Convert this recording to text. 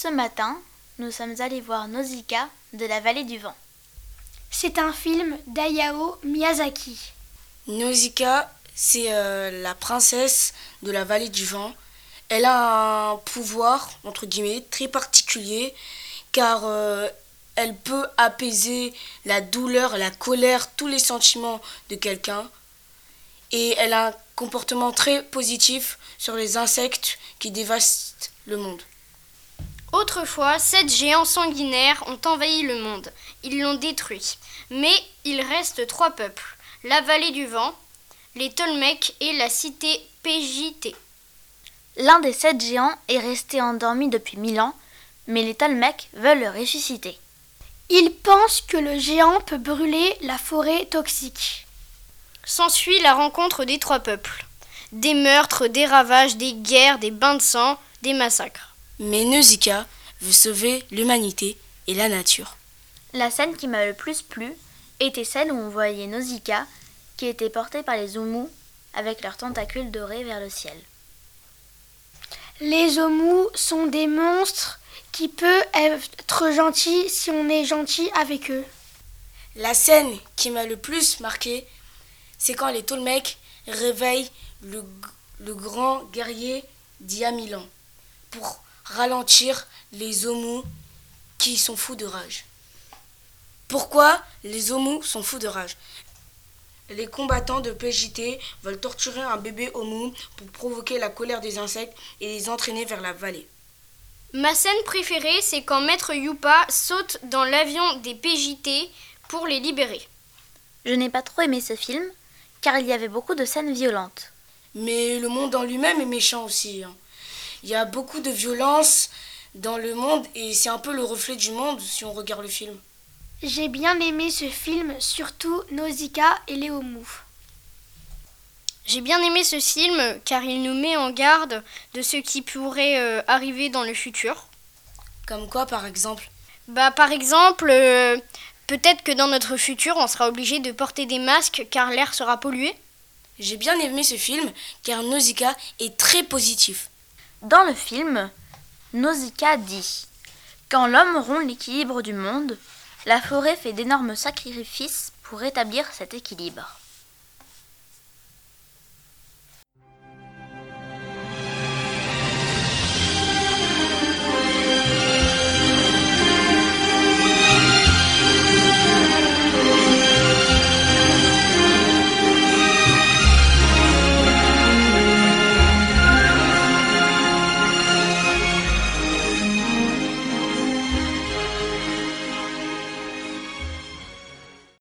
ce matin, nous sommes allés voir Nausicaa de la vallée du vent. C'est un film d'Ayao Miyazaki. Nausicaa, c'est euh, la princesse de la vallée du vent. Elle a un pouvoir, entre guillemets, très particulier, car euh, elle peut apaiser la douleur, la colère, tous les sentiments de quelqu'un. Et elle a un comportement très positif sur les insectes qui dévastent le monde. Autrefois, sept géants sanguinaires ont envahi le monde. Ils l'ont détruit. Mais il reste trois peuples la vallée du vent, les Tolmecs et la cité Pégité. L'un des sept géants est resté endormi depuis mille ans, mais les Tolmecs veulent le ressusciter. Ils pensent que le géant peut brûler la forêt toxique. S'ensuit la rencontre des trois peuples. Des meurtres, des ravages, des guerres, des bains de sang, des massacres. Mais Nausicaa veut sauver l'humanité et la nature. La scène qui m'a le plus plu était celle où on voyait Nausicaa qui était portée par les Omus avec leurs tentacules dorés vers le ciel. Les Omus sont des monstres qui peuvent être gentils si on est gentil avec eux. La scène qui m'a le plus marqué, c'est quand les Tolmecs réveillent le, le grand guerrier d'il y a mille ans pour ralentir les Omus qui sont fous de rage. Pourquoi les Omus sont fous de rage? Les combattants de PJT veulent torturer un bébé Omu pour provoquer la colère des insectes et les entraîner vers la vallée. Ma scène préférée, c'est quand Maître Yupa saute dans l'avion des PJT pour les libérer. Je n'ai pas trop aimé ce film, car il y avait beaucoup de scènes violentes. Mais le monde en lui-même est méchant aussi. hein. Il y a beaucoup de violence dans le monde et c'est un peu le reflet du monde si on regarde le film. J'ai bien aimé ce film, surtout Nausicaa et les Omus. J'ai bien aimé ce film car il nous met en garde de ce qui pourrait euh, arriver dans le futur. Comme quoi par exemple? Bah par exemple, euh, peut-être que dans notre futur, on sera obligé de porter des masques car l'air sera pollué. J'ai bien aimé ce film car Nausicaa est très positif. Dans le film, Nausicaa dit Quand l'homme rompt l'équilibre du monde, la forêt fait d'énormes sacrifices pour rétablir cet équilibre.